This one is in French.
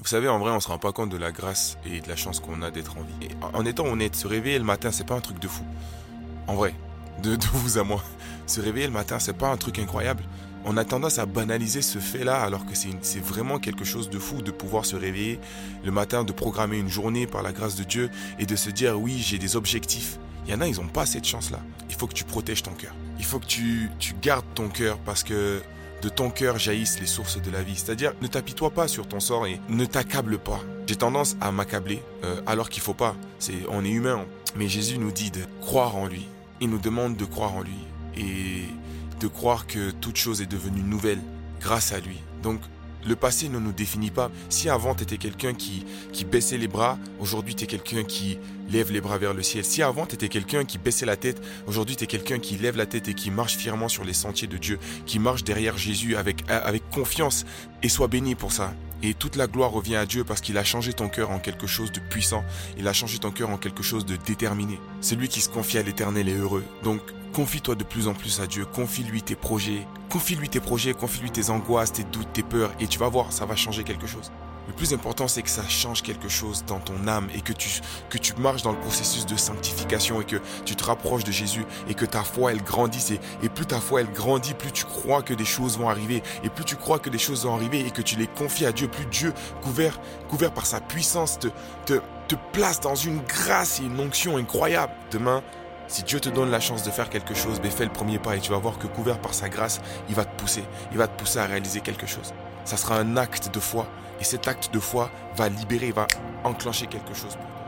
Vous savez, en vrai, on se rend pas compte de la grâce et de la chance qu'on a d'être en vie. En étant honnête, se réveiller le matin, c'est pas un truc de fou. En vrai, de, de vous à moi. Se réveiller le matin, c'est pas un truc incroyable. On a tendance à banaliser ce fait-là alors que c'est vraiment quelque chose de fou de pouvoir se réveiller le matin, de programmer une journée par la grâce de Dieu et de se dire oui, j'ai des objectifs. Il y en a, ils n'ont pas cette chance-là. Il faut que tu protèges ton cœur. Il faut que tu, tu gardes ton cœur parce que de ton cœur jaillissent les sources de la vie. C'est-à-dire, ne t'apitoie pas sur ton sort et ne t'accable pas. J'ai tendance à m'accabler euh, alors qu'il faut pas. C'est, on est humain. Mais Jésus nous dit de croire en lui. Il nous demande de croire en lui et de croire que toute chose est devenue nouvelle grâce à lui. Donc, le passé ne nous définit pas. Si avant tu étais quelqu'un qui, qui baissait les bras, aujourd'hui tu quelqu'un qui lève les bras vers le ciel. Si avant tu étais quelqu'un qui baissait la tête, aujourd'hui tu quelqu'un qui lève la tête et qui marche fièrement sur les sentiers de Dieu, qui marche derrière Jésus avec, avec confiance et sois béni pour ça. Et toute la gloire revient à Dieu parce qu'il a changé ton cœur en quelque chose de puissant. Il a changé ton cœur en quelque chose de déterminé. Celui qui se confie à l'éternel est heureux. Donc, confie-toi de plus en plus à Dieu. Confie-lui tes projets. Confie-lui tes projets, confie-lui tes angoisses, tes doutes, tes peurs. Et tu vas voir, ça va changer quelque chose. Le plus important, c'est que ça change quelque chose dans ton âme et que tu, que tu marches dans le processus de sanctification et que tu te rapproches de Jésus et que ta foi, elle grandisse. Et, et plus ta foi, elle grandit, plus tu crois que des choses vont arriver. Et plus tu crois que des choses vont arriver et que tu les confies à Dieu, plus Dieu, couvert, couvert par sa puissance, te, te, te place dans une grâce et une onction incroyable. Demain, si Dieu te donne la chance de faire quelque chose, ben fais le premier pas et tu vas voir que couvert par sa grâce, il va te pousser. Il va te pousser à réaliser quelque chose. Ça sera un acte de foi et cet acte de foi va libérer, va enclencher quelque chose pour toi.